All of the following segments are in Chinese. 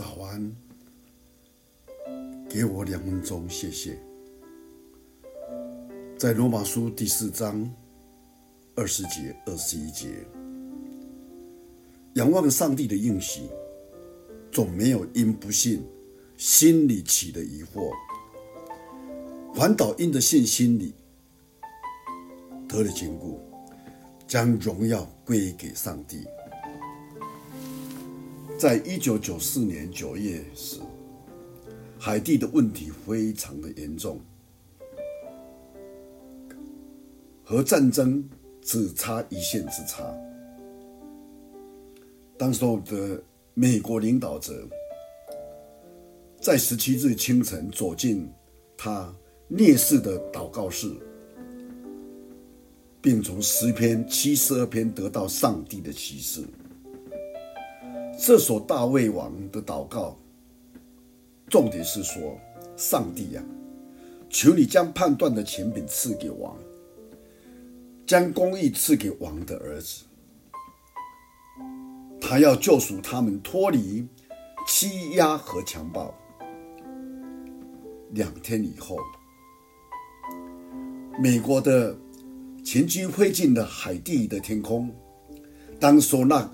早安，给我两分钟，谢谢。在罗马书第四章二十节、二十一节，仰望上帝的应许，总没有因不信心里起的疑惑，反倒因着信心里得了坚固，将荣耀归给上帝。在一九九四年九月时，海地的问题非常的严重，和战争只差一线之差。当时候的美国领导者在十七日清晨走进他烈士的祷告室，并从十篇七十二篇得到上帝的启示。这首大卫王的祷告，重点是说：上帝呀，求你将判断的权柄赐给王，将公义赐给王的儿子。他要救赎他们脱离欺压和强暴。两天以后，美国的前军飞进了海地的天空，当说那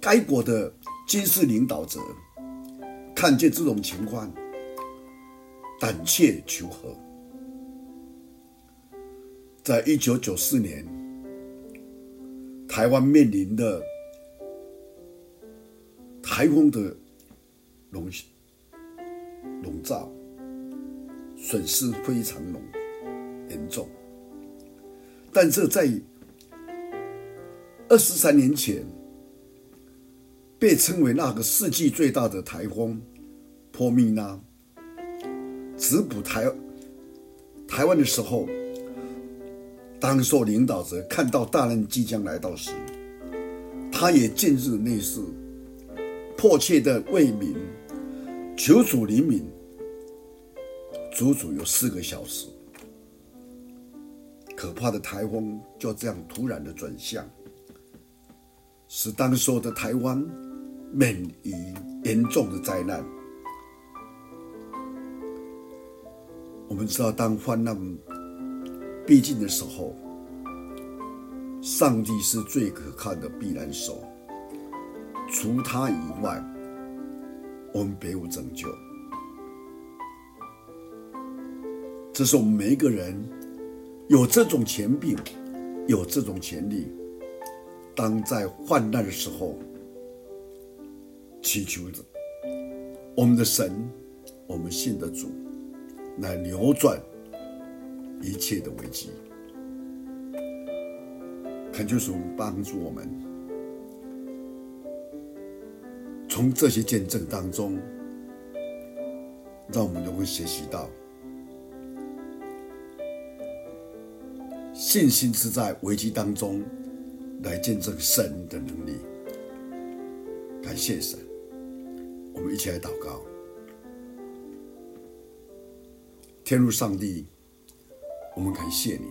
该国的。军事领导者看见这种情况，胆怯求和。在一九九四年，台湾面临的台风的笼笼罩，损失非常浓严重。但这在二十三年前。被称为那个世纪最大的台风“波米娜”直扑台台湾的时候，当时领导者看到大难即将来到时，他也进入内室，迫切的为民求主怜悯，足足有四个小时，可怕的台风就这样突然的转向，使当时的台湾。免于严重的灾难。我们知道，当患难逼近的时候，上帝是最可靠的避难所。除他以外，我们别无拯救。这是我们每一个人有这种权柄，有这种权利，当在患难的时候。祈求着我们的神，我们信的主，来扭转一切的危机。恳求主帮助我们，从这些见证当中，让我们能够学习到，信心是在危机当中来见证神的能力。感谢神。我们一起来祷告，天路上帝，我们感谢你，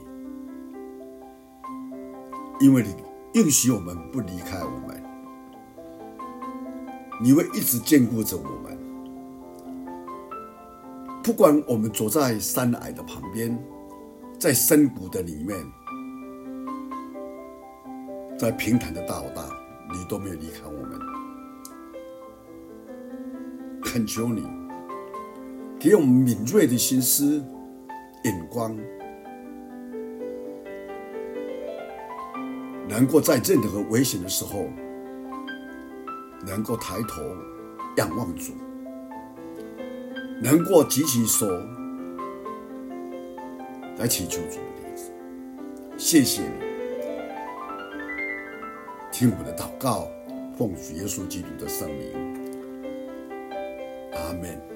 因为你应许我们不离开我们，你会一直眷顾着我们，不管我们走在山崖的旁边，在深谷的里面，在平坦的大道，你都没有离开我们。恳求你，给我们敏锐的心思、眼光，能够在任何危险的时候，能够抬头仰望主，能够举起手来祈求主的名字。谢谢你，听我的祷告，奉主耶稣基督的圣名。Amen.